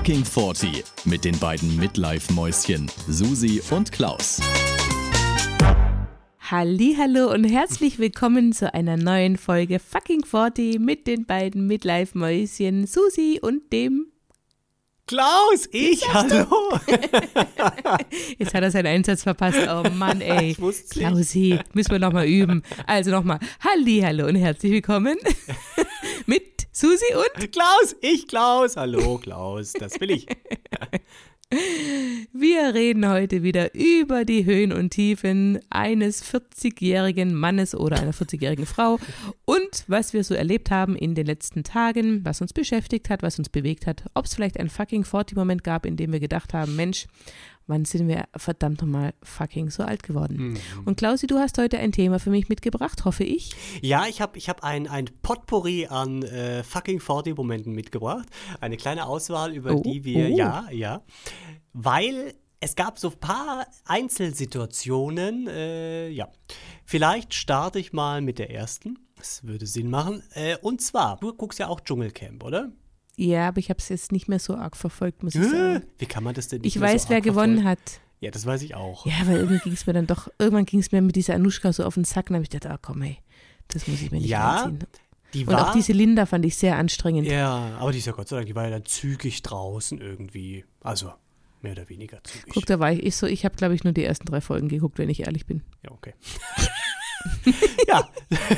Fucking 40 mit den beiden Midlife-Mäuschen Susi und Klaus. Hallo und herzlich willkommen zu einer neuen Folge Fucking 40 mit den beiden Midlife-Mäuschen Susi und dem Klaus, ich, hallo. Jetzt hat er seinen Einsatz verpasst. Oh Mann, ey. Ich wusste's nicht. Klausi, müssen wir nochmal üben. Also nochmal. Hallo und herzlich willkommen mit Susi und Klaus, ich, Klaus. Hallo, Klaus, das bin ich. Wir reden heute wieder über die Höhen und Tiefen eines 40-jährigen Mannes oder einer 40-jährigen Frau und was wir so erlebt haben in den letzten Tagen, was uns beschäftigt hat, was uns bewegt hat, ob es vielleicht einen fucking 40-Moment gab, in dem wir gedacht haben, Mensch, wann sind wir verdammt nochmal fucking so alt geworden? Und Klausi, du hast heute ein Thema für mich mitgebracht, hoffe ich. Ja, ich habe ich hab ein, ein Potpourri an äh, fucking 40 Momenten mitgebracht. Eine kleine Auswahl, über Oh, die wir, oh. ja, ja. Weil es gab so ein paar Einzelsituationen, äh, ja. Vielleicht starte ich mal mit der ersten. Das würde Sinn machen. Äh, und zwar, du guckst ja auch Dschungelcamp, oder? Ja, aber ich habe es jetzt nicht mehr so arg verfolgt, muss ich sagen. Wie kann man das denn nicht Ich weiß, so wer gewonnen verfolgen? hat. Ja, das weiß ich auch. Ja, weil irgendwie ging es mir dann doch, irgendwann ging es mir mit dieser Anushka so auf den Sack und habe ich gedacht, ah komm ey, das muss ich mir nicht Ja, reinziehen. Die Und auch diese Linda fand ich sehr anstrengend. Ja, aber die ist ja Gott sei Dank, die war ja dann zügig draußen irgendwie. Also mehr oder weniger zügig. Guck, da war ich, ich so, ich habe glaube ich nur die ersten drei Folgen geguckt, wenn ich ehrlich bin. Ja, okay. ja,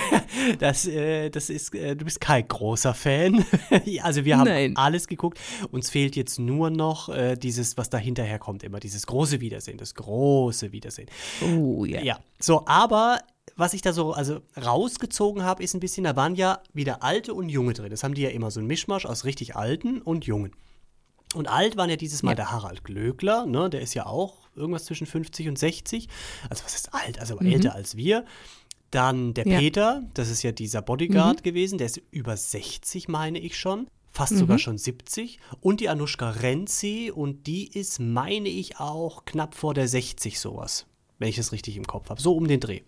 das, äh, das ist, äh, du bist kein großer Fan. also wir haben Nein. alles geguckt. Uns fehlt jetzt nur noch äh, dieses, was da hinterher kommt, immer dieses große Wiedersehen, das große Wiedersehen. Oh ja. Ja, so, aber was ich da so also rausgezogen habe, ist ein bisschen, da waren ja wieder alte und junge drin. Das haben die ja immer so ein Mischmasch aus richtig alten und jungen. Und alt waren ja dieses Mal Ja. der Harald Glöckler, ne, der ist ja auch irgendwas zwischen 50 und 60. Also was ist alt? Also älter als wir. Dann der Ja. Peter, das ist ja dieser Bodyguard gewesen, der ist über 60, meine ich schon. Fast sogar schon 70. Und die Anushka Renzi, und die ist, meine ich, auch knapp vor der 60 sowas. Wenn ich das richtig im Kopf habe. So um den Dreh.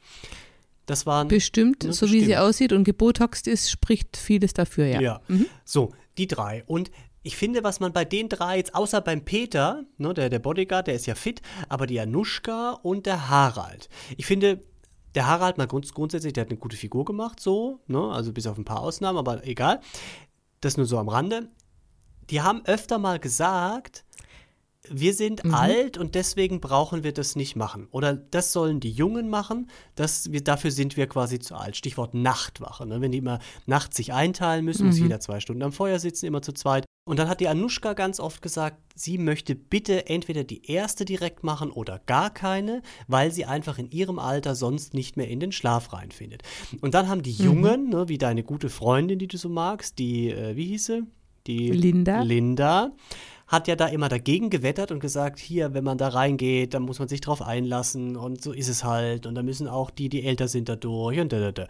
Das waren. Bestimmt, Ja, so wie sie bestimmt. aussieht und gebotoxt ist, spricht vieles dafür, ja. Ja. So, die drei. Und ich finde, was man bei den drei jetzt, außer beim Peter, ne, der, der Bodyguard, der ist ja fit, aber die Anushka und der Harald. Ich finde, der Harald mal grunds grundsätzlich, der hat eine gute Figur gemacht, so, ne, also bis auf ein paar Ausnahmen, aber egal. Das nur so am Rande. Die haben öfter mal gesagt, wir sind alt und deswegen brauchen wir das nicht machen. Oder das sollen die Jungen machen, das, wir, dafür sind wir quasi zu alt. Stichwort Nachtwache. Ne? Wenn die immer nachts sich einteilen müssen, muss jeder zwei Stunden am Feuer sitzen, immer zu zweit. Und dann hat die Anushka ganz oft gesagt, sie möchte bitte entweder die erste direkt machen oder gar keine, weil sie einfach in ihrem Alter sonst nicht mehr in den Schlaf reinfindet. Und dann haben die Jungen, ne, wie deine gute Freundin, die du so magst, die, äh, wie hieß sie? Die Linda. Linda hat ja da immer dagegen gewettert und gesagt, hier, wenn man da reingeht, dann muss man sich drauf einlassen und so ist es halt und da müssen auch die, die älter sind, da durch und da, da, da.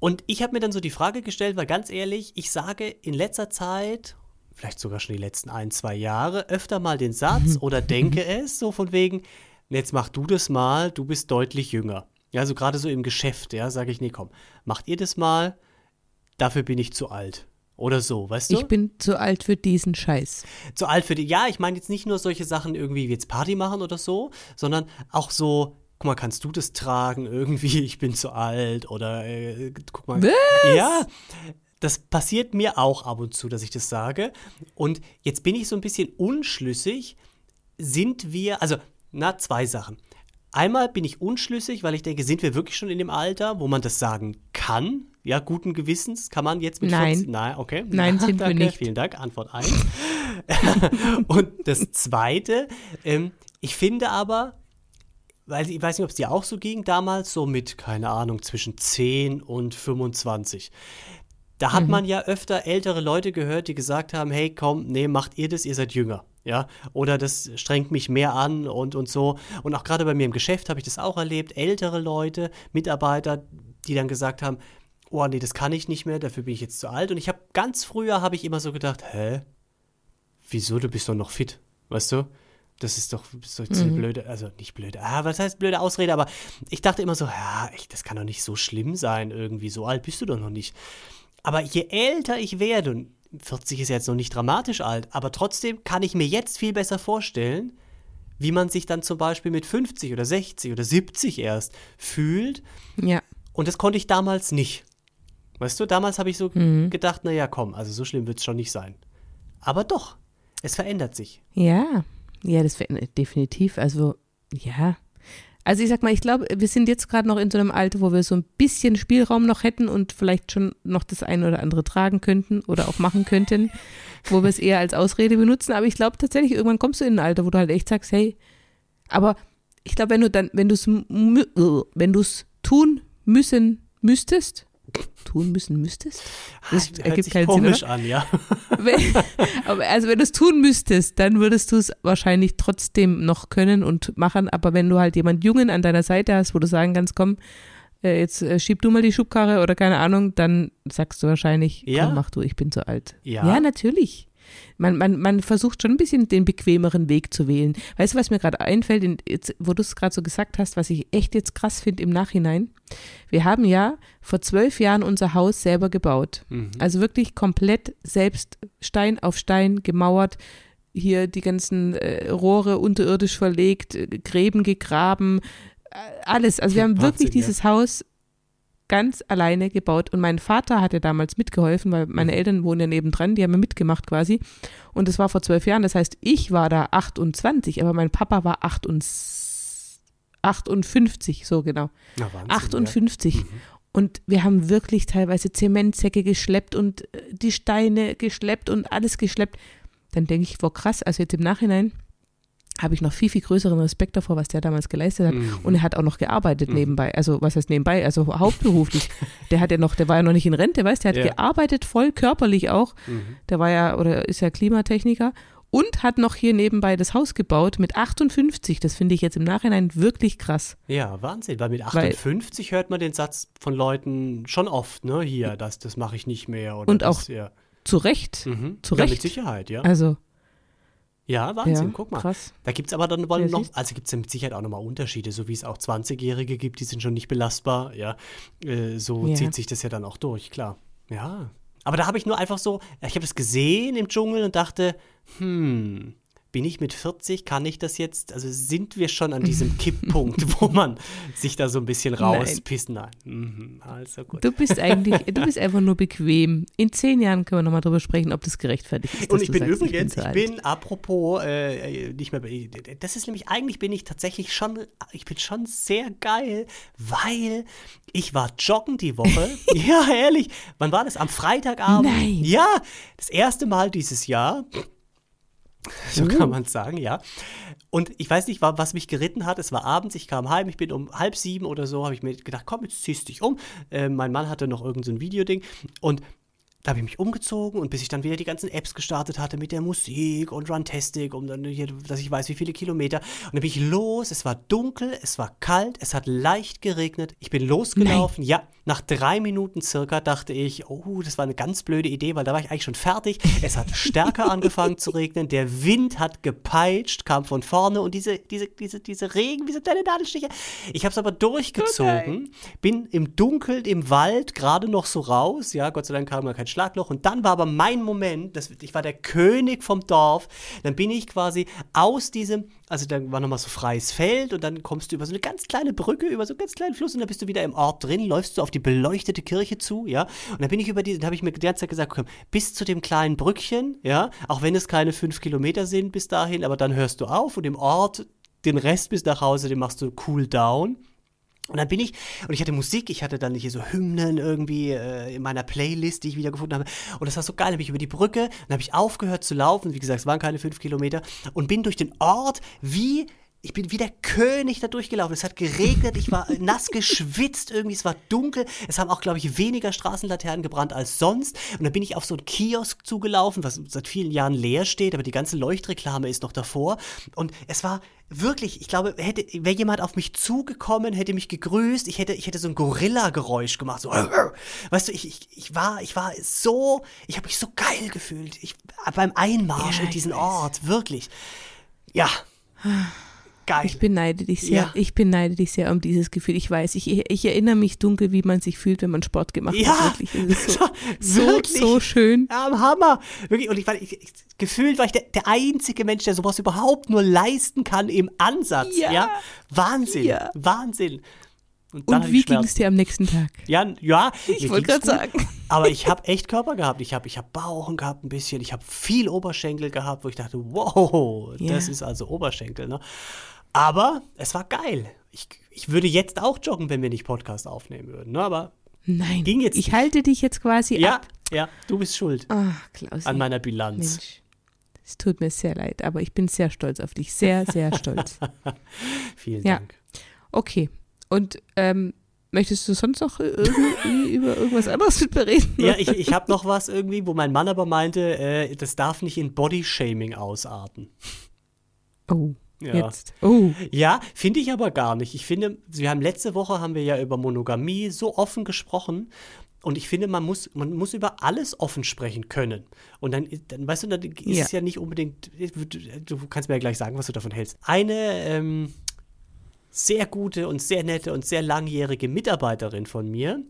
Und ich habe mir dann so die Frage gestellt, weil ganz ehrlich, ich sage in letzter Zeit, vielleicht sogar schon die letzten ein, zwei Jahre, öfter mal den Satz oder denke es, so von wegen, jetzt mach du das mal, du bist deutlich jünger. Ja, also gerade so im Geschäft, ja, sage ich, nee, komm, macht ihr das mal, dafür bin ich zu alt. Oder so, weißt du? Ich bin zu alt für diesen Scheiß. zu alt für die. Ja, ich meine jetzt nicht nur solche Sachen irgendwie wie jetzt Party machen oder so, sondern auch so, guck mal, kannst du das tragen irgendwie? Ich bin zu alt oder äh, guck mal. Was? Ja, das passiert mir auch ab und zu, dass ich das sage. Und jetzt bin ich so ein bisschen unschlüssig. Sind wir, also, na, zwei Sachen. Einmal bin ich unschlüssig, weil ich denke, sind wir wirklich schon in dem Alter, wo man das sagen kann? Ja, guten Gewissens kann man jetzt mit Nein. 14 Nein, okay. Nein, sind wir nicht. Vielen Dank, Antwort 1. Und das Zweite, ähm, ich finde aber, weil ich weiß nicht, ob es dir auch so ging damals, so mit, keine Ahnung, zwischen 10 und 25. Da hat man ja öfter ältere Leute gehört, die gesagt haben, hey, komm, nee, macht ihr das, ihr seid jünger. Ja, oder das strengt mich mehr an und, und so. Und auch gerade bei mir im Geschäft habe ich das auch erlebt. Ältere Leute, Mitarbeiter, die dann gesagt haben, oh nee, das kann ich nicht mehr, dafür bin ich jetzt zu alt. Und ich habe ganz früher habe ich immer so gedacht, hä? Wieso, du bist doch noch fit, weißt du? Das ist doch, jetzt eine blöde, also nicht blöde, ah, was heißt blöde Ausrede, aber ich dachte immer so, ja, echt, das kann doch nicht so schlimm sein irgendwie, so alt bist du doch noch nicht. Aber je älter ich werde, und 40 ist ja jetzt noch nicht dramatisch alt, aber trotzdem kann ich mir jetzt viel besser vorstellen, wie man sich dann zum Beispiel mit 50 oder 60 oder 70 erst fühlt. Ja. Und das konnte ich damals nicht. Weißt du, damals habe ich so Mhm. gedacht, naja, komm, also so schlimm wird es schon nicht sein. Aber doch, es verändert sich. Ja, ja, das verändert definitiv. Also, ja. Also ich sag mal, ich glaube, wir sind jetzt gerade noch in so einem Alter, wo wir so ein bisschen Spielraum noch hätten und vielleicht schon noch das eine oder andere tragen könnten oder auch machen könnten, wo wir es eher als Ausrede benutzen. Aber ich glaube tatsächlich, irgendwann kommst du in ein Alter, wo du halt echt sagst, hey, aber ich glaube, wenn du dann, wenn du es wenn es tun müssen müsstest, tun müssen müsstest, das Hört ergibt sich keinen Sinn, komisch oder? an, ja. Also wenn du es tun müsstest, dann würdest du es wahrscheinlich trotzdem noch können und machen. Aber wenn du halt jemand Jungen an deiner Seite hast, wo du sagen kannst, komm, äh, jetzt äh, schieb du mal die Schubkarre oder keine Ahnung, dann sagst du wahrscheinlich, Ja. komm, mach du, ich bin zu alt. Ja. ja natürlich. Man, man, man versucht schon ein bisschen den bequemeren Weg zu wählen. Weißt du, was mir gerade einfällt, in, jetzt, wo du es gerade so gesagt hast, was ich echt jetzt krass finde im Nachhinein? Wir haben ja vor zwölf Jahren unser Haus selber gebaut. Mhm. Also wirklich komplett selbst Stein auf Stein gemauert, hier die ganzen äh, Rohre unterirdisch verlegt, äh, Gräben gegraben, äh, alles. Also wir haben Wahnsinn, wirklich ja. dieses Haus ganz alleine gebaut. Und mein Vater hat ja damals mitgeholfen, weil meine Mhm. Eltern wohnen ja nebendran, die haben ja mitgemacht quasi. Und das war vor zwölf Jahren. Das heißt, ich war da 28, aber mein Papa war 58, 58 so genau. Na, Wahnsinn, 58. Ja. Mhm. Und wir haben wirklich teilweise Zementsäcke geschleppt und äh, die Steine geschleppt und alles geschleppt. Dann denke ich, wow, krass, also jetzt im Nachhinein habe ich noch viel, viel größeren Respekt davor, was der damals geleistet hat. Mhm. Und er hat auch noch gearbeitet Mhm. nebenbei. Also, was heißt nebenbei? Also hauptberuflich. der hat ja noch, der war ja noch nicht in Rente, weißt du, der hat Ja. gearbeitet, voll körperlich auch. Mhm. Der war ja, oder ist ja Klimatechniker. Und hat noch hier nebenbei das Haus gebaut mit 58. Das finde ich jetzt im Nachhinein wirklich krass. Ja, Wahnsinn, weil mit Weil- 58 hört man den Satz von Leuten schon oft, ne? Hier, das, das mache ich nicht mehr. Und das, auch ja. Zu Recht. Mhm. zu ja, Recht. mit Sicherheit, ja. Also, Ja, Wahnsinn, ja, guck mal. krass. Da gibt es aber dann wollen Ja, noch, also gibt es mit Sicherheit auch nochmal Unterschiede, so wie es auch 20-Jährige gibt, die sind schon nicht belastbar, ja. Äh, so Ja. zieht sich das ja dann auch durch, klar. Ja. Aber da habe ich nur einfach so, ich habe es gesehen im Dschungel und dachte, hm, bin ich mit 40, kann ich das jetzt, also sind wir schon an diesem Kipppunkt, wo man sich da so ein bisschen rauspissen? Nein. Mhm, also gut. Du bist eigentlich, du bist einfach nur bequem. In zehn Jahren können wir nochmal drüber sprechen, ob das gerechtfertigt ist. Und ich bin sagst, übrigens, ich alt. bin, apropos, äh, nicht mehr, bei- das ist nämlich, eigentlich bin ich tatsächlich schon, ich bin schon sehr geil, weil ich war joggen die Woche. ja, ehrlich. Wann war das? Am Freitagabend? Nein. Ja, das erste Mal dieses Jahr. So kann man sagen, ja. Und ich weiß nicht, wa- was mich geritten hat. Es war abends, ich kam heim, ich bin um halb sieben oder so, habe ich mir gedacht, komm, jetzt ziehst du dich um. Äh, mein Mann hatte noch irgendein so ein Videoding und da habe ich mich umgezogen und bis ich dann wieder die ganzen Apps gestartet hatte mit der Musik und Runtastic, um dann hier, dass ich weiß, wie viele Kilometer. Und dann bin ich los, es war dunkel, es war kalt, es hat leicht geregnet. Ich bin losgelaufen. Ja, nach drei Minuten circa dachte ich, oh, das war eine ganz blöde Idee, weil da war ich eigentlich schon fertig. Es hat stärker angefangen zu regnen, der Wind hat gepeitscht, kam von vorne und diese, diese, diese, diese Regen, wie so kleine Nadelstiche. Ich habe es aber durchgezogen, bin im Dunkeln im Wald gerade noch so raus. Ja, Gott sei Dank kam da kein Schlagloch. Und dann war aber mein Moment, das, ich war der König vom Dorf. Dann bin ich quasi aus diesem, also dann war nochmal so freies Feld und dann kommst du über so eine ganz kleine Brücke, über so einen ganz kleinen Fluss und dann bist du wieder im Ort drin, läufst du auf die beleuchtete Kirche zu, ja. Und dann bin ich über die, dann habe ich mir die ganze Zeit gesagt, komm, bis zu dem kleinen Brückchen, ja, auch wenn es keine fünf Kilometer sind bis dahin, aber dann hörst du auf und im Ort, den Rest bis nach Hause, den machst du cool down. Und dann bin ich, und ich hatte Musik, ich hatte dann hier so Hymnen irgendwie äh, in meiner Playlist, die ich wieder gefunden habe. Und das war so geil, dann bin ich über die Brücke, dann habe ich aufgehört zu laufen, wie gesagt, es waren keine fünf Kilometer, und bin durch den Ort wie, ich bin wie der König da durchgelaufen. Es hat geregnet, ich war nass geschwitzt irgendwie, es war dunkel. Es haben auch, glaube ich, weniger Straßenlaternen gebrannt als sonst. Und dann bin ich auf so einen Kiosk zugelaufen, was seit vielen Jahren leer steht, aber die ganze Leuchtreklame ist noch davor. Und es war wirklich, ich glaube, hätte, wäre jemand auf mich zugekommen, hätte mich gegrüßt, ich hätte, ich hätte so ein Gorilla-Geräusch gemacht, so, weißt du, ich, ich, ich war, ich war so, ich habe mich so geil gefühlt, ich, beim Einmarsch Ja, in diesen. Ort, wirklich. Ja, Geil. Ich beneide dich sehr. Ja. Ich beneide dich sehr um dieses Gefühl. Ich weiß, ich, ich erinnere mich dunkel, wie man sich fühlt, wenn man Sport gemacht Ja, hat. Wirklich, es ist so, so, wirklich. so schön. Ja, am Hammer. Wirklich. Und ich war, ich, ich, gefühlt war ich der, der einzige Mensch, der sowas überhaupt nur leisten kann im Ansatz. Ja. Ja. Wahnsinn. Wahnsinn. Und, Und wie ging es dir am nächsten Tag? Ja, ja. Ich wollte gerade sagen. Aber ich habe echt Körper gehabt. Ich habe ich hab Bauchen gehabt ein bisschen. Ich habe viel Oberschenkel gehabt, wo ich dachte, wow, das ist also Oberschenkel. Ne? Aber es war geil. Ich, ich würde jetzt auch joggen, wenn wir nicht Podcast aufnehmen würden. Ne? Aber Nein. Ging jetzt ich nicht. halte dich jetzt quasi ja, ab. ja, du bist schuld Ach, an meiner Bilanz. Mensch. Es tut mir sehr leid, aber ich bin sehr stolz auf dich. Sehr, sehr stolz. Vielen Ja. Dank. Okay. Und ähm, möchtest du sonst noch über irgendwas anderes mit mir reden? Ja, ich, ich habe noch was irgendwie, wo mein Mann aber meinte, äh, das darf nicht in Bodyshaming ausarten. Oh, Ja. jetzt. Oh. Ja, finde ich aber gar nicht. Ich finde, wir haben letzte Woche haben wir ja über Monogamie so offen gesprochen. Und ich finde, man muss, man muss über alles offen sprechen können. Und dann, dann weißt du, dann ist Ja. es ja nicht unbedingt, du kannst mir ja gleich sagen, was du davon hältst. Eine ähm, sehr gute und sehr nette und sehr langjährige Mitarbeiterin von mir,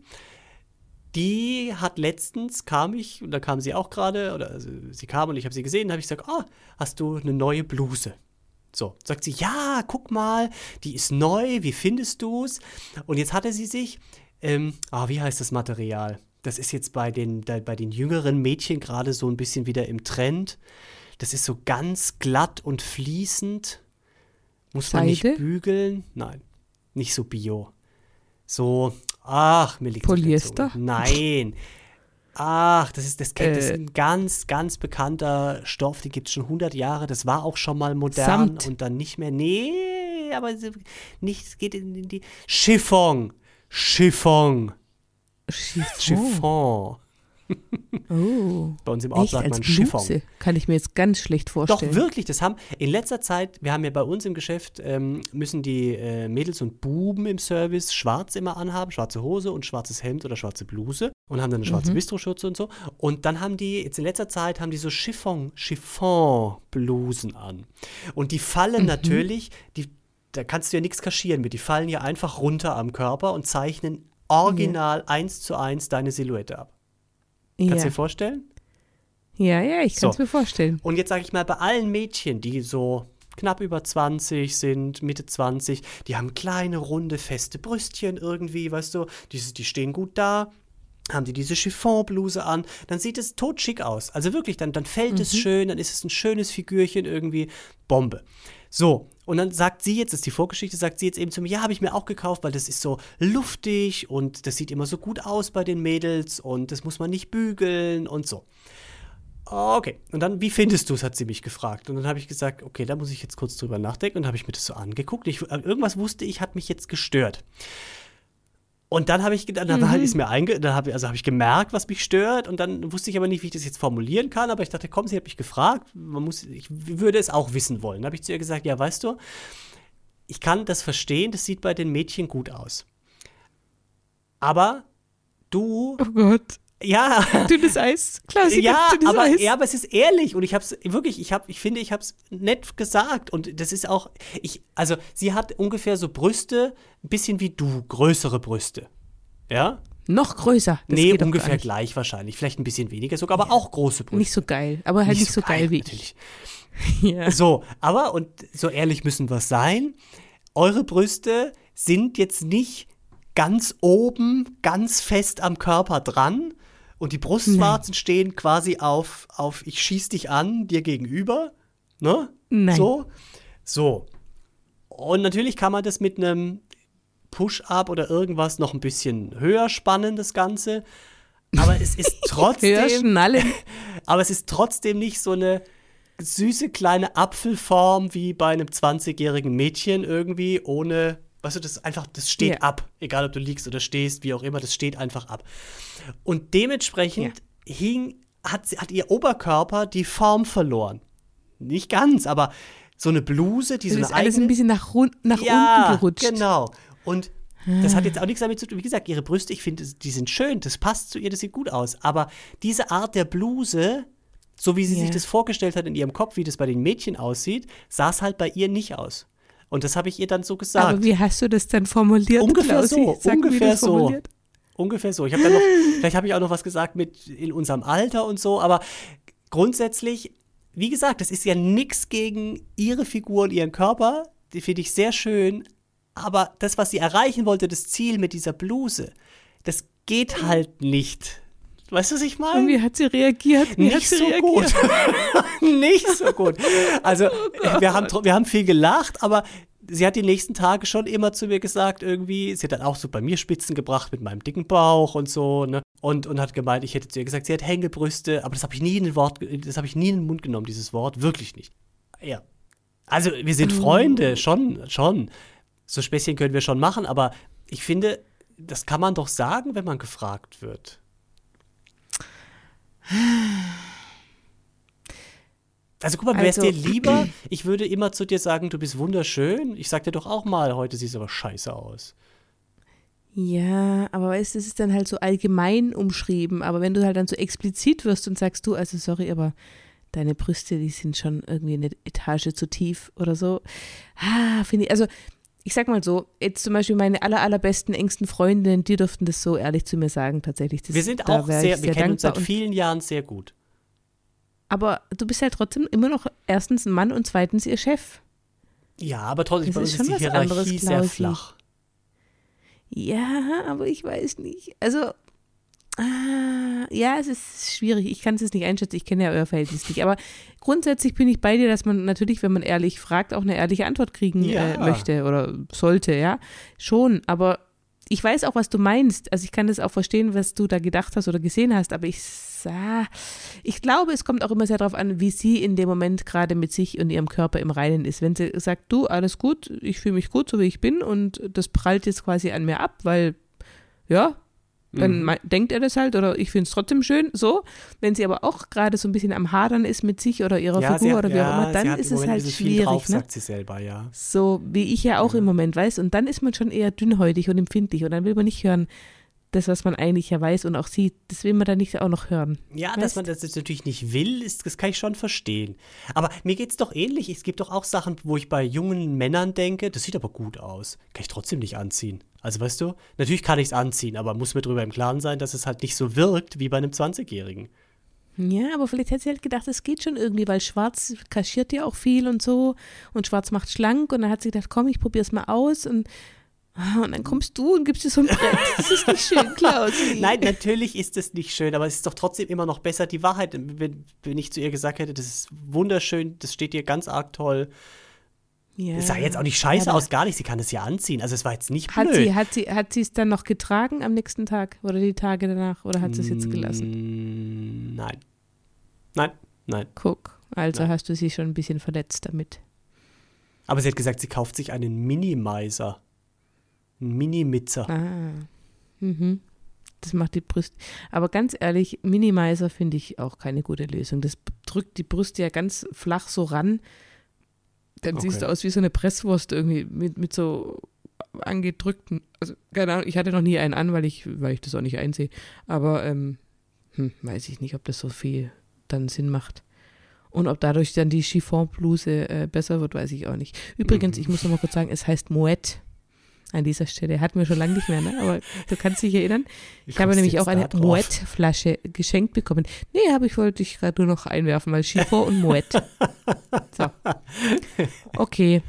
die hat letztens, kam ich, und da kam sie auch gerade, oder also sie kam und ich habe sie gesehen, habe ich gesagt, ah, hast du eine neue Bluse? So, sagt sie, ja, guck mal, die ist neu, wie findest du's? Und jetzt hatte sie sich, ähm, ah, wie heißt das Material? Das ist jetzt bei den, bei den jüngeren Mädchen gerade so ein bisschen wieder im Trend. Das ist so ganz glatt und fließend. Muss man nicht Seide? bügeln? Nein, nicht so bio. So, ach, mir liegt Polyester? Nein. Ach, das ist, das, kennt, das ist Äh. ein ganz, ganz bekannter Stoff, den gibt es schon 100 Jahre. Das war auch schon mal modern Samt. und dann nicht mehr. Nee, aber so- nicht, es geht in, die. Chiffon. Chiffon. Chiffon. Chiffon. Oh. Bei uns im Ort Echt, sagt man Chiffon. Kann ich mir jetzt ganz schlecht Doch, vorstellen. wirklich, das haben in letzter Zeit, wir haben ja bei uns im Geschäft, ähm, müssen die äh, Mädels und Buben im Service schwarz immer anhaben, schwarze Hose und schwarzes Hemd oder schwarze Bluse und haben dann eine schwarze Bistroschürze und so. Und dann haben die, jetzt in letzter Zeit, haben die so Chiffon, Chiffon-Blusen an. Und die fallen natürlich, die, da kannst du ja nichts kaschieren mit, die fallen ja einfach runter am Körper und zeichnen original eins zu eins deine Silhouette ab. Kannst du ja. dir vorstellen? ja, ja, ich kann es So. mir vorstellen. Und jetzt sage ich mal, bei allen Mädchen, die so knapp über 20 sind, Mitte 20, die haben kleine, runde, feste Brüstchen irgendwie, weißt du, die, die stehen gut da. Haben die diese Chiffonbluse an, dann sieht es totschick aus. Also wirklich, dann, dann fällt es schön, dann ist es ein schönes Figürchen irgendwie. Bombe. So, und dann sagt sie jetzt, das ist die Vorgeschichte, sagt sie jetzt eben zu mir, ja, habe ich mir auch gekauft, weil das ist so luftig und das sieht immer so gut aus bei den Mädels und das muss man nicht bügeln und so. Okay, und dann, wie findest du es, hat sie mich gefragt. Und dann habe ich gesagt, okay, da muss ich jetzt kurz drüber nachdenken. Und habe ich mir das so angeguckt. Ich, irgendwas wusste ich, hat mich jetzt gestört. Und dann habe ich gedacht, dann halt ist mir einge dann habe also habe ich gemerkt, was mich stört. Und dann wusste ich aber nicht, wie ich das jetzt formulieren kann. Aber ich dachte, komm, sie hat mich gefragt. Man muss, ich würde es auch wissen wollen. Dann habe ich zu ihr gesagt, ja, weißt du, ich kann das verstehen, das sieht bei den Mädchen gut aus. Aber du Oh Gott. ja, Dünnes Eis. Klassiker, ja, dünnes aber, Eis. ja, aber es ist ehrlich und ich habe es wirklich, ich habe, ich finde, ich habe es nett gesagt und das ist auch, ich, also sie hat ungefähr so Brüste, ein bisschen wie du, größere Brüste, ja? Noch größer. Das nee, ungefähr nicht. gleich wahrscheinlich, vielleicht ein bisschen weniger sogar, aber auch große Brüste. Nicht so geil, aber halt nicht, so geil, wie natürlich. ich. Ja. So, aber und so ehrlich müssen wir sein, eure Brüste sind jetzt nicht ganz oben, ganz fest am Körper dran und die Brustwarzen stehen quasi auf, auf ich schieß dich an, dir gegenüber, ne? Nein. So, so. Und natürlich kann man das mit einem Push-Up oder irgendwas noch ein bisschen höher spannen, das Ganze. Aber es ist trotzdem. Aber es ist trotzdem nicht so eine süße kleine Apfelform wie bei einem 20-jährigen Mädchen irgendwie, ohne, weißt du, das ist einfach, das steht Ja. ab. Egal ob du liegst oder stehst, wie auch immer, das steht einfach ab. Und dementsprechend hing, hat, hat ihr Oberkörper die Form verloren. Nicht ganz, aber so eine Bluse, die Das so ist eine alles eigene ein bisschen nach, nach ja, unten gerutscht. Genau. Und das hat jetzt auch nichts damit zu tun. Wie gesagt, ihre Brüste, ich finde, die sind schön, das passt zu ihr, das sieht gut aus. Aber diese Art der Bluse, so wie sie Ja. sich das vorgestellt hat in ihrem Kopf, wie das bei den Mädchen aussieht, sah es halt bei ihr nicht aus. Und das habe ich ihr dann so gesagt. Aber wie hast du das dann formuliert? Ungefähr Klausi? so, Sag, ungefähr so. formuliert. Ungefähr so. Ich habe dann noch, vielleicht habe ich auch noch was gesagt mit in unserem Alter und so, aber grundsätzlich, wie gesagt, das ist ja nichts gegen ihre Figur und ihren Körper. Die finde ich sehr schön. Aber das, was sie erreichen wollte, das Ziel mit dieser Bluse, das geht halt nicht. Weißt du, was ich Und meine? wie hat sie reagiert? Wie Nicht sie so reagiert? gut. nicht so gut. Also, wir, haben, wir haben viel gelacht, aber sie hat die nächsten Tage schon immer zu mir gesagt, irgendwie, sie hat dann auch so bei mir Spitzen gebracht mit meinem dicken Bauch und so, ne? Und, und hat gemeint, ich hätte zu ihr gesagt, sie hat Hängebrüste, aber das habe ich nie in den Wort, das habe ich nie in den Mund genommen, dieses Wort, wirklich nicht. Ja. Also, wir sind Freunde, schon, schon. So Späßchen können wir schon machen, aber ich finde, das kann man doch sagen, wenn man gefragt wird. Also guck mal, wäre es Also- dir lieber, ich würde immer zu dir sagen, du bist wunderschön. Ich sag dir doch auch mal, heute siehst du aber scheiße aus. Ja, aber weißt du, das ist dann halt so allgemein umschrieben. Aber wenn du halt dann so explizit wirst und sagst, du, also sorry, aber deine Brüste, die sind schon irgendwie eine Etage zu tief oder so. Ah, finde ich, also ich sag mal so, jetzt zum Beispiel meine aller, allerbesten, engsten Freundinnen, die dürften das so ehrlich zu mir sagen, tatsächlich. Das, Wir sind auch sehr, ich wir kennen uns seit vielen Jahren sehr gut. Aber du bist halt trotzdem immer noch erstens ein Mann und zweitens ihr Chef. Ja, aber trotzdem, Das bei ist uns ist schon die was Hierarchie anderes, sehr flach. Ja, aber ich weiß nicht. Also, ah, ja, es ist schwierig. Ich kann es jetzt nicht einschätzen. Ich kenne ja euer Verhältnis nicht. Aber grundsätzlich bin ich bei dir, dass man natürlich, wenn man ehrlich fragt, auch eine ehrliche Antwort kriegen Ja. äh, möchte oder sollte, ja. Schon. Aber ich weiß auch, was du meinst. Also ich kann das auch verstehen, was du da gedacht hast oder gesehen hast. Aber ich sah, ich glaube, es kommt auch immer sehr darauf an, wie sie in dem Moment gerade mit sich und ihrem Körper im Reinen ist. Wenn sie sagt, du, alles gut, ich fühle mich gut, so wie ich bin und das prallt jetzt quasi an mir ab, weil, ja, dann Mhm. denkt er das halt oder ich finde es trotzdem schön, so. Wenn sie aber auch gerade so ein bisschen am Hadern ist mit sich oder ihrer Ja, Figur hat- oder wie ja, auch immer, dann ist es halt schwierig, drauf, ne? sagt sie selber, ja. So wie ich ja auch im Moment weiß. Und dann ist man schon eher dünnhäutig und empfindlich und dann will man nicht hören, das, was man eigentlich ja weiß und auch sieht, das will man dann nicht auch noch hören. Ja, Weißt? dass man das jetzt natürlich nicht will, ist, das kann ich schon verstehen. Aber mir geht's doch ähnlich. Es gibt doch auch Sachen, wo ich bei jungen Männern denke, das sieht aber gut aus. Kann ich trotzdem nicht anziehen. Also weißt du, natürlich kann ich es anziehen, aber muss mir darüber im Klaren sein, dass es halt nicht so wirkt wie bei einem 20-Jährigen. Ja, aber vielleicht hat sie halt gedacht, es geht schon irgendwie, weil Schwarz kaschiert ja auch viel und so und Schwarz macht schlank und dann hat sie gedacht, komm, ich probier's mal aus und, ah, und dann kommst du und gibst dir so ein Brett. Das ist nicht schön, Klaus. Nein, natürlich ist es nicht schön, aber es ist doch trotzdem immer noch besser die Wahrheit. Wenn, wenn ich zu ihr gesagt hätte, das ist wunderschön, das steht dir ganz arg toll. Ja. Es sah jetzt auch nicht scheiße Ja, aus, gar nicht. Sie kann es ja anziehen. Also es war jetzt nicht Hat blöd. sie, hat sie, hat sie es dann noch getragen am nächsten Tag oder die Tage danach oder hat sie es jetzt gelassen? Mm, Nein. Nein, nein. Guck, also Nein. hast du sie schon ein bisschen verletzt damit. Aber sie hat gesagt, sie kauft sich einen Minimizer. Einen Mini-Mitzer. Ah. Mhm. Das macht die Brüste. Aber ganz ehrlich, Minimizer finde ich auch keine gute Lösung. Das drückt die Brüste ja ganz flach so ran. Dann siehst Okay. du aus wie so eine Presswurst irgendwie mit, mit so angedrückten. Also, keine Ahnung, ich hatte noch nie einen an, weil ich, weil ich das auch nicht einsehe. Aber ähm, hm, weiß ich nicht, ob das so viel dann Sinn macht. Und ob dadurch dann die Chiffonbluse äh, besser wird, weiß ich auch nicht. Übrigens, Mhm. ich muss noch mal kurz sagen, es heißt Moet an dieser Stelle. Hatten wir schon lange nicht mehr, ne? aber du kannst dich erinnern. Wie Ich habe nämlich auch eine? Moet-Flasche geschenkt bekommen. Nee, habe ich, wollte ich gerade nur noch einwerfen, weil Chiffon und Moet. So. Okay.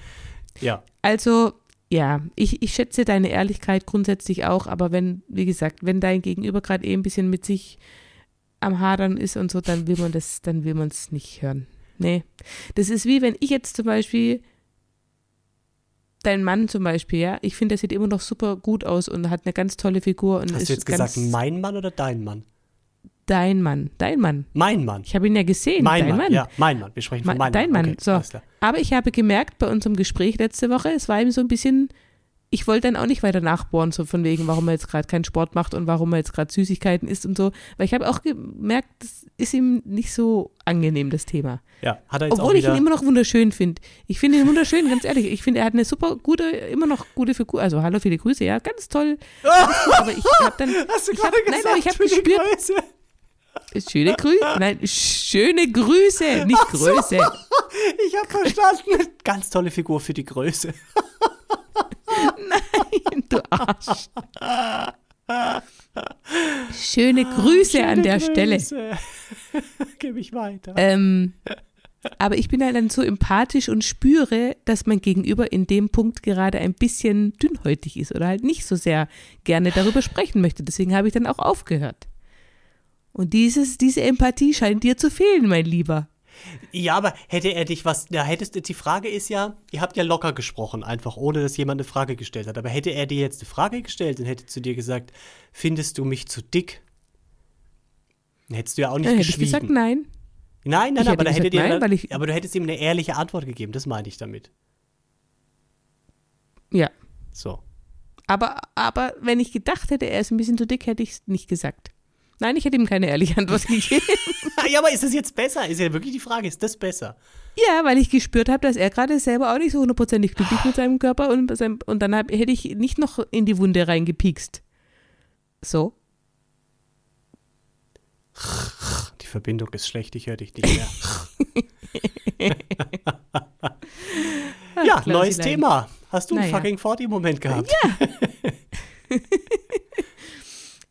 Ja. Also, ja, ich, ich schätze deine Ehrlichkeit grundsätzlich auch, aber wenn, wie gesagt, wenn dein Gegenüber gerade eh ein bisschen mit sich am Hadern ist und so, dann will man das, dann will man es nicht hören. Nee. Das ist wie wenn ich jetzt zum Beispiel dein Mann zum Beispiel, ja, ich finde, der sieht immer noch super gut aus und hat eine ganz tolle Figur und Hast ist du jetzt gesagt, mein Mann oder dein Mann? dein Mann, dein Mann. Mein Mann. Ich habe ihn ja gesehen, Mein dein Mann. Mann. Ja, mein Mann. Wir sprechen von Ma- meinem dein Mann, Okay, so. Aber ich habe gemerkt bei unserem Gespräch letzte Woche, es war ihm so ein bisschen, ich wollte dann auch nicht weiter nachbohren, so von wegen, warum er jetzt gerade keinen Sport macht und warum er jetzt gerade Süßigkeiten isst und so. Weil ich habe auch gemerkt, das ist ihm nicht so angenehm, das Thema. Ja, hat er jetzt Obwohl auch ich wieder. ihn immer noch wunderschön finde. Ich finde ihn wunderschön, ganz ehrlich. Ich finde, er hat eine super gute, immer noch gute Figur. Also, hallo, viele Grüße, ja, ganz toll. Aber ich habe dann, Hast du ich hab- gerade nein, gesagt, nein, ich habe gespürt, Größe? Schöne Grüße, nein, schöne Grüße, nicht so. Größe. Ich habe verstanden. Ganz tolle Figur für die Größe. Nein, du Arsch. Schöne Grüße an der Stelle. Grüße. Gebe ich weiter. Ähm, aber ich bin halt dann so empathisch und spüre, dass mein Gegenüber in dem Punkt gerade ein bisschen dünnhäutig ist oder halt nicht so sehr gerne darüber sprechen möchte. Deswegen habe ich dann auch aufgehört. Und dieses, diese Empathie scheint dir zu fehlen, mein Lieber. Ja, aber hätte er dich was, da hättest die Frage ist ja, ihr habt ja locker gesprochen, einfach ohne dass jemand eine Frage gestellt hat. Aber hätte er dir jetzt eine Frage gestellt und hätte zu dir gesagt, findest du mich zu dick? Dann hättest du ja auch nicht Dann hätte ich geschwiegen. gesagt, nein. Nein, nein, Ich aber, da hätte gesagt dir, nein, weil ich- aber du hättest ihm eine ehrliche Antwort gegeben, das meine ich damit. Ja. So. Aber, aber wenn ich gedacht hätte, er ist ein bisschen zu dick, hätte ich es nicht gesagt. Nein, ich hätte ihm keine ehrliche Antwort gegeben. ja, aber ist das jetzt besser? Ist ja wirklich die Frage, ist das besser? Ja, weil ich gespürt habe, dass er gerade selber auch nicht so hundertprozentig glücklich mit seinem Körper und, seinem, und dann hab, hätte ich nicht noch in die Wunde reingepiekst. So. Die Verbindung ist schlecht, ich höre dich nicht mehr. ja, Ach, neues. Thema. Hast du einen Naja. fucking 40-Moment gehabt?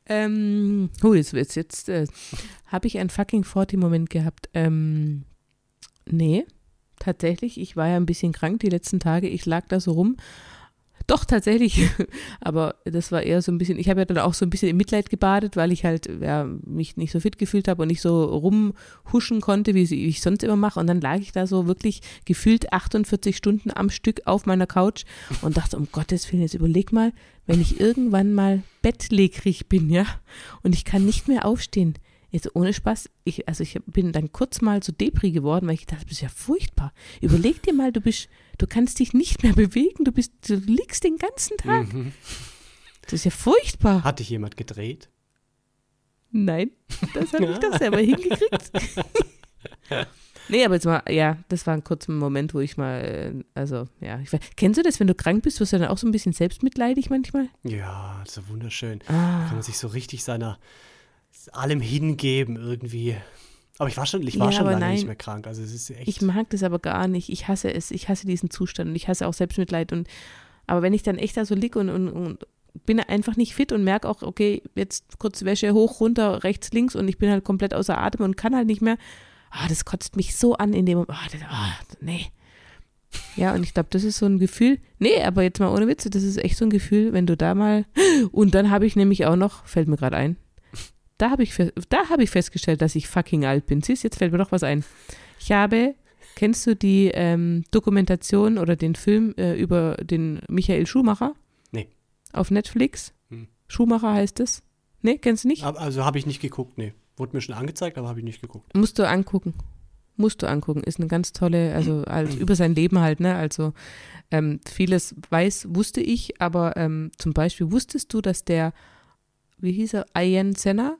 Ähm, oh, jetzt wird's jetzt. Äh, habe ich einen fucking 40-Moment gehabt? Ähm, nee, tatsächlich. Ich war ja ein bisschen krank die letzten Tage. Ich lag da so rum. Doch, tatsächlich. Aber das war eher so ein bisschen, ich habe ja dann auch so ein bisschen im Mitleid gebadet, weil ich halt ja, mich nicht so fit gefühlt habe und nicht so rumhuschen konnte, wie ich sonst immer mache. Und dann lag ich da so wirklich gefühlt 48 Stunden am Stück auf meiner Couch und dachte, um Gottes Willen, jetzt überleg mal, wenn ich irgendwann mal bettlägerig bin, ja, und ich kann nicht mehr aufstehen. Jetzt ohne Spaß, ich, also ich bin dann kurz mal so Depri geworden, weil ich dachte, das ist ja furchtbar. Überleg dir mal, du bist, du kannst dich nicht mehr bewegen, du bist, du liegst den ganzen Tag. Mhm. Das ist ja furchtbar. Hat dich jemand gedreht? Nein, das habe ich doch selber hingekriegt. nee, aber jetzt mal, ja, das war ein kurzer Moment, wo ich mal, äh, also, ja, ich weiß, kennst du das, wenn du krank bist, wirst du dann auch so ein bisschen selbstmitleidig manchmal? Ja, das ist wunderschön. Ah. Kann man sich so richtig seiner allem hingeben irgendwie. Aber ich war schon, ich war Ja, schon lange nicht nein. mehr krank. Also es ist echt. Ich mag das aber gar nicht. Ich hasse es. Ich hasse diesen Zustand und ich hasse auch Selbstmitleid. Und aber wenn ich dann echt da so lieg und, und, und bin einfach nicht fit und merke auch, okay, jetzt kurz Wäsche hoch, runter, rechts, links und ich bin halt komplett außer Atem und kann halt nicht mehr. Ah, das kotzt mich so an in dem Moment. Ah, das, ah, nee. Ja, und ich glaube, das ist so ein Gefühl. Nee, aber jetzt mal ohne Witze, das ist echt so ein Gefühl, wenn du da mal. Und dann habe ich nämlich auch noch, fällt mir gerade ein, da habe ich, da habe ich festgestellt, dass ich fucking alt bin. Siehst, jetzt fällt mir doch was ein. Ich habe, kennst du die ähm, Dokumentation oder den Film äh, über den Michael Schumacher? Nee. Auf Netflix? Hm. Schumacher heißt es? Nee, kennst du nicht? Also habe ich nicht geguckt, nee. Wurde mir schon angezeigt, aber habe ich nicht geguckt. Musst du angucken. Musst du angucken. Ist eine ganz tolle, also als, über sein Leben halt, ne? Also ähm, vieles weiß, wusste ich, aber ähm, zum Beispiel wusstest du, dass der, wie hieß er, Ayen Senna,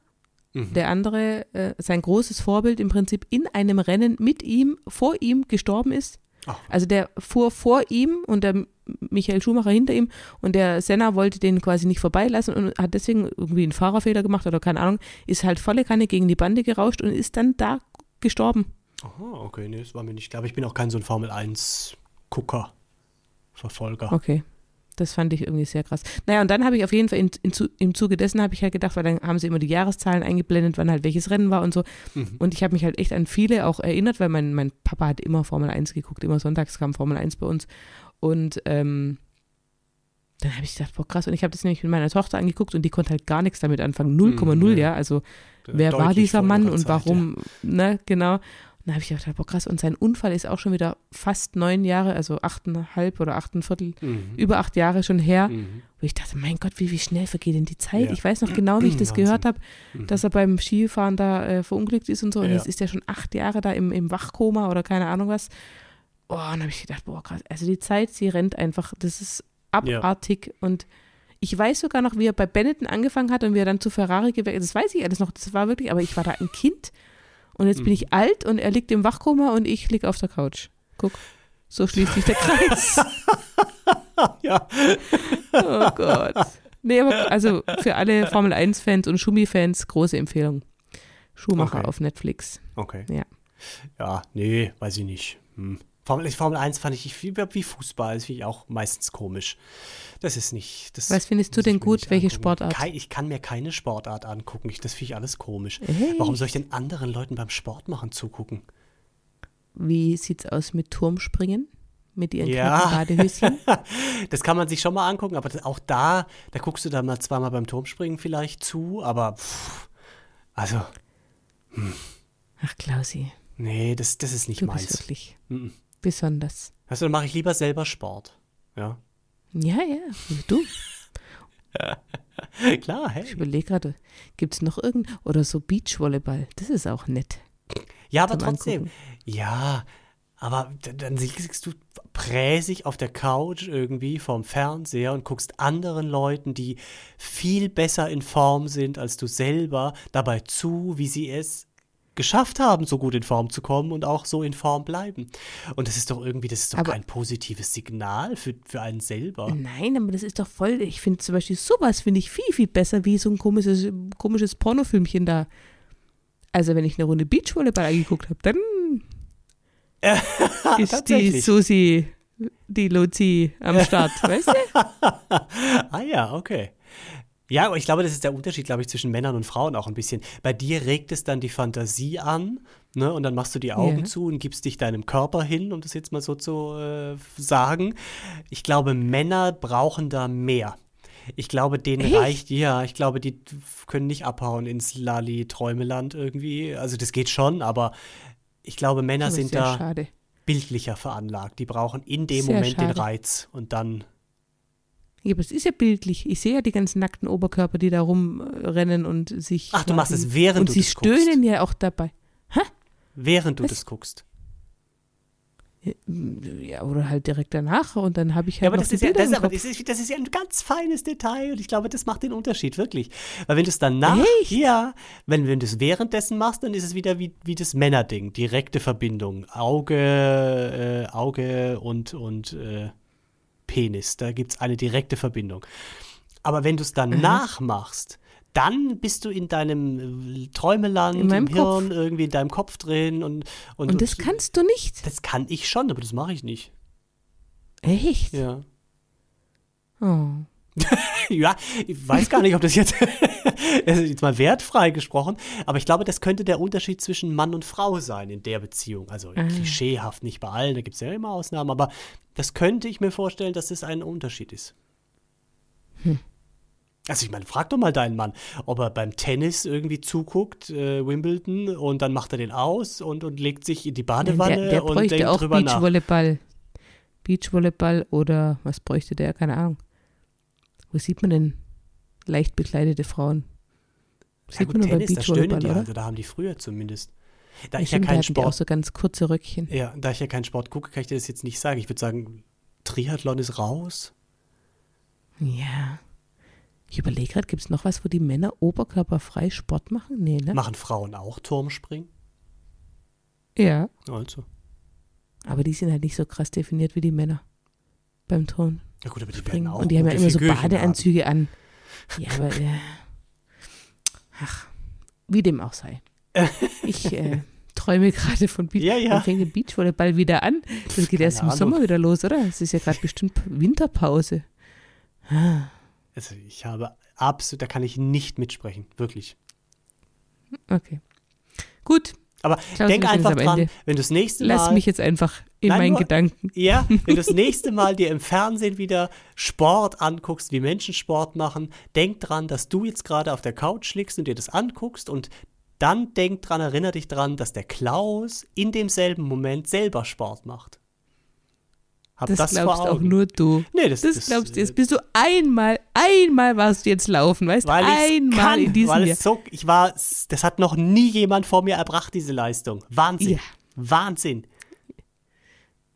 Mhm. der andere, äh, sein großes Vorbild im Prinzip in einem Rennen mit ihm, vor ihm gestorben ist? Ach, Also der fuhr vor ihm und der Michael Schumacher hinter ihm und der Senna wollte den quasi nicht vorbeilassen und hat deswegen irgendwie einen Fahrerfehler gemacht oder keine Ahnung, ist halt volle Kanne gegen die Bande gerauscht und ist dann da gestorben. aha, okay, nee, das war mir nicht klar. Aber ich bin auch kein so ein Formel-1-Gucker, Verfolger. Okay. Das fand ich irgendwie sehr krass. Naja, und dann habe ich auf jeden Fall in, in, im Zuge dessen habe ich halt gedacht, weil dann haben sie immer die Jahreszahlen eingeblendet, wann halt welches Rennen war und so. Mhm. Und ich habe mich halt echt an viele auch erinnert, weil mein, mein Papa hat immer Formel 1 geguckt, immer sonntags kam Formel 1 bei uns. Und ähm, dann habe ich gedacht, boah, krass. Und ich habe das nämlich mit meiner Tochter angeguckt und die konnte halt gar nichts damit anfangen. 0,0, Mhm, ja. ja. Also wer war Deutlich dieser vor Mann und Zeit, warum, ne, genau. Und dann habe ich gedacht, boah, krass. Und sein Unfall ist auch schon wieder fast neun Jahre, also achteinhalb oder achteinviertel, Ja. Mhm. über acht Jahre schon her. Mhm. Wo ich dachte, mein Gott, wie, wie schnell vergeht denn die Zeit? Ja. Ich weiß noch genau, wie ich das Wahnsinn. gehört habe, Mhm. dass er beim Skifahren da äh, verunglückt ist und so. Und Ja. jetzt ist er schon acht Jahre da im, im Wachkoma oder keine Ahnung was. Oh, dann habe ich gedacht, boah, krass. Also die Zeit, sie rennt einfach. Das ist abartig. Und ich weiß sogar noch, wie er bei Benetton angefangen hat und wie er dann zu Ferrari gewechselt. Das weiß ich alles noch. Das war wirklich, aber ich war da ein Kind. Und jetzt bin Mhm. ich alt und er liegt im Wachkoma und ich liege auf der Couch. Guck, so schließt sich der Kreis. ja. Oh Gott. Nee, aber also für alle Formel 1-Fans und Schumi-Fans große Empfehlung. Schumacher Okay. auf Netflix. Okay. Ja. ja, nee, weiß ich nicht. Hm. Formel, Formel 1 fand ich wie, wie Fußball, das finde ich auch meistens komisch. Das ist nicht. Das Was findest du ich denn gut? Welche angucken. Sportart? Kei, ich kann mir keine Sportart angucken. Ich, das finde ich alles komisch. Echt? Warum soll ich denn anderen Leuten beim Sport machen zugucken? Wie sieht's aus mit Turmspringen? Mit ihren Ja. Badehöschen? Das kann man sich schon mal angucken, aber das, auch da, da guckst du dann mal zweimal beim Turmspringen vielleicht zu, aber pff, also, Ach, Klausi, nee, das, das ist nicht du bist meins. wirklich Mhm. Besonders. Du, dann mache ich lieber selber Sport. Ja. Ja, ja, du. Klar, Ich hey. überlege gerade, gibt's noch irgend oder so Beachvolleyball? Das ist auch nett. Ja, aber trotzdem. Angucken. Ja, aber dann liegst du präsig auf der Couch irgendwie vorm Fernseher und guckst anderen Leuten, die viel besser in Form sind als du selber, dabei zu, wie sie es geschafft haben, so gut in Form zu kommen und auch so in Form bleiben. Und das ist doch irgendwie, das ist doch Aber- kein positives Signal für, für einen selber. Nein, aber das ist doch voll. Ich finde zum Beispiel sowas finde ich viel, viel besser wie so ein komisches, komisches Pornofilmchen da. Also wenn ich eine Runde Beachvolleyball angeguckt habe, dann ist die. Susi, die Luzi am Start, weißt du? Ah ja, okay. Ja, aber ich glaube, das ist der Unterschied, glaube ich, zwischen Männern und Frauen auch ein bisschen. Bei dir regt es dann die Fantasie an, ne? Und dann machst du die Augen Ja. zu und gibst dich deinem Körper hin, um das jetzt mal so zu äh, sagen. Ich glaube, Männer brauchen da mehr. Ich glaube, denen Echt? reicht, ja, ich glaube, die können nicht abhauen ins Lali-Träumeland irgendwie. Also das geht schon, aber ich glaube, Männer sind da schade. bildlicher veranlagt. Die brauchen in dem Sehr Moment den schade. Reiz und dann Ja, aber es ist ja bildlich. Ich sehe ja die ganzen nackten Oberkörper, die da rumrennen und sich. Ach, du machst es, während Und du sie das guckst. stöhnen ja auch dabei. während du Was? das guckst. Ja, oder halt direkt danach und dann habe ich Ja, halt aber noch das die ist ja, das, im ist, aber das, ist, das ist ja ein ganz feines Detail und ich glaube, das macht den Unterschied, wirklich. Weil wenn du es danach, Echt? ja, wenn, wenn du es währenddessen machst, dann ist es wieder wie, wie das Männerding, direkte Verbindung. Auge, äh, Auge und, und äh, Penis, da gibt es eine direkte Verbindung. Aber wenn du es danach machst, dann bist du in deinem äh, Träumeland, In im Hirn, irgendwie in deinem Kopf drin und, und, Und das kannst du nicht. das kann ich schon, aber das mache ich nicht. Echt? Ja. Oh. Ja, ich weiß gar nicht, ob das jetzt, das ist jetzt mal wertfrei gesprochen, aber ich glaube, das könnte der Unterschied zwischen Mann und Frau sein in der Beziehung. Also Ah. klischeehaft, nicht bei allen, da gibt es ja immer Ausnahmen, aber das könnte ich mir vorstellen, dass das ein Unterschied ist. Hm. Also ich meine, frag doch mal deinen Mann, ob er beim Tennis irgendwie zuguckt, äh, Wimbledon, und dann macht er den aus und, und legt sich in die Badewanne der, der und bräuchte denkt auch drüber nach. Beachvolleyball. Beachvolleyball oder was bräuchte der? Keine Ahnung. Wo sieht man denn leicht bekleidete Frauen? Ja Sieht gut, man nur bei Tennis, da Beachvolleyball, die, oder? also da haben die früher zumindest. Da Ja, ich ja stimmt, da keinen die auch Sport so ganz kurze Röckchen. Ja, da ich ja keinen Sport gucke, kann ich dir das jetzt nicht sagen. Ich würde sagen, Triathlon ist raus. Ja. Ich überlege gerade, gibt es noch was, wo die Männer oberkörperfrei Sport machen? Nee, ne? Machen Frauen auch Turmspringen? Ja. Also. Aber die sind halt nicht so krass definiert wie die Männer beim Turnen. Ja gut, aber die werden springen. auch Und die haben ja immer so Badeanzüge an. Ja, aber äh, ach, wie dem auch sei. Ich äh, träume gerade von Beach. Ja, ja. Fängt der Beachvolleyball wieder an? Das geht erst im Ahnung. Sommer wieder los, oder? Es ist ja gerade bestimmt Winterpause. haben. Also ich habe absolut, da kann ich nicht mitsprechen. Wirklich. Okay. Gut, Aber Klaus, denk einfach dran, wenn du das nächste lass Mal. mich jetzt einfach in Nein, meinen nur- Gedanken. Ja, wenn du das nächste Mal dir im Fernsehen wieder Sport anguckst, wie Menschen Sport machen, denk dran, dass du jetzt gerade auf der Couch liegst und dir das anguckst und dann denk dran, erinnere dich dran, dass der Klaus in demselben Moment selber Sport macht. Hab Das, das, glaubst auch nur du. Nee, das, Das, das glaubst du äh, jetzt. Bist du einmal, einmal warst du jetzt laufen, weißt du? Einmal kann, in diesem weil Jahr. so, ich war, das hat noch nie jemand vor mir erbracht, diese Leistung. Wahnsinn. Ja. Wahnsinn.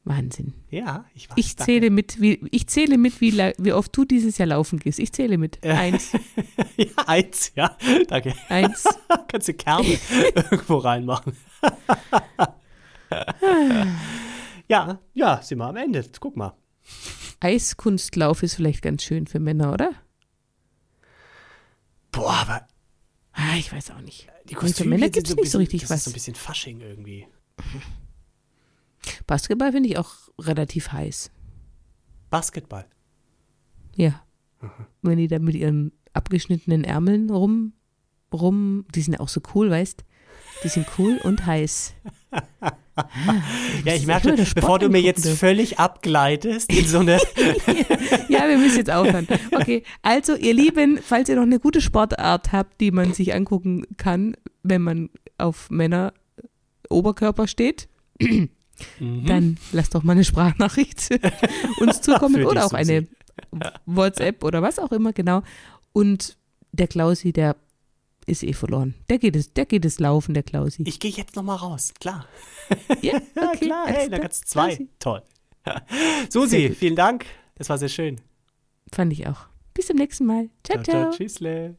Wahnsinn. Ja, ich weiß. Ich danke. zähle mit, wie, ich zähle mit, wie, wie oft du dieses Jahr laufen gehst. Ich zähle mit. Eins, ja, eins, ja, danke. eins. Kannst du Kerne irgendwo reinmachen. Ja, ja, sind wir am Ende. Jetzt guck mal. Eiskunstlauf ist vielleicht ganz schön für Männer, oder? Boah, aber Ah, ich weiß auch nicht. die Kostüme für Männer gibt es so ein nicht so bisschen- richtig das was. ist so ein bisschen Fasching irgendwie. Basketball finde ich auch relativ heiß. Basketball. Ja. Wenn die da mit ihren abgeschnittenen Ärmeln rum, rum, die sind ja auch so cool, weißt Die sind cool und heiß. Ja, ich merke, bevor du mir jetzt völlig abgleitest in so eine. ja, wir müssen jetzt aufhören. Okay, also ihr Lieben, falls ihr noch eine gute Sportart habt, die man sich angucken kann, wenn man auf Männer Oberkörper steht, mhm. dann lasst doch mal eine Sprachnachricht uns zukommen oder auch eine WhatsApp oder was auch immer, genau. Und der Klausi, der ist eh verloren. Der geht es, der geht es laufen, der Klausi. Ich gehe jetzt nochmal raus, klar. Ja, okay, ja klar, hey, da kannst du zwei. Klausi. Toll. Susi, vielen Dank. Das war sehr schön. Fand ich auch. Bis zum nächsten Mal. Ciao, ciao. ciao. Tschüssle.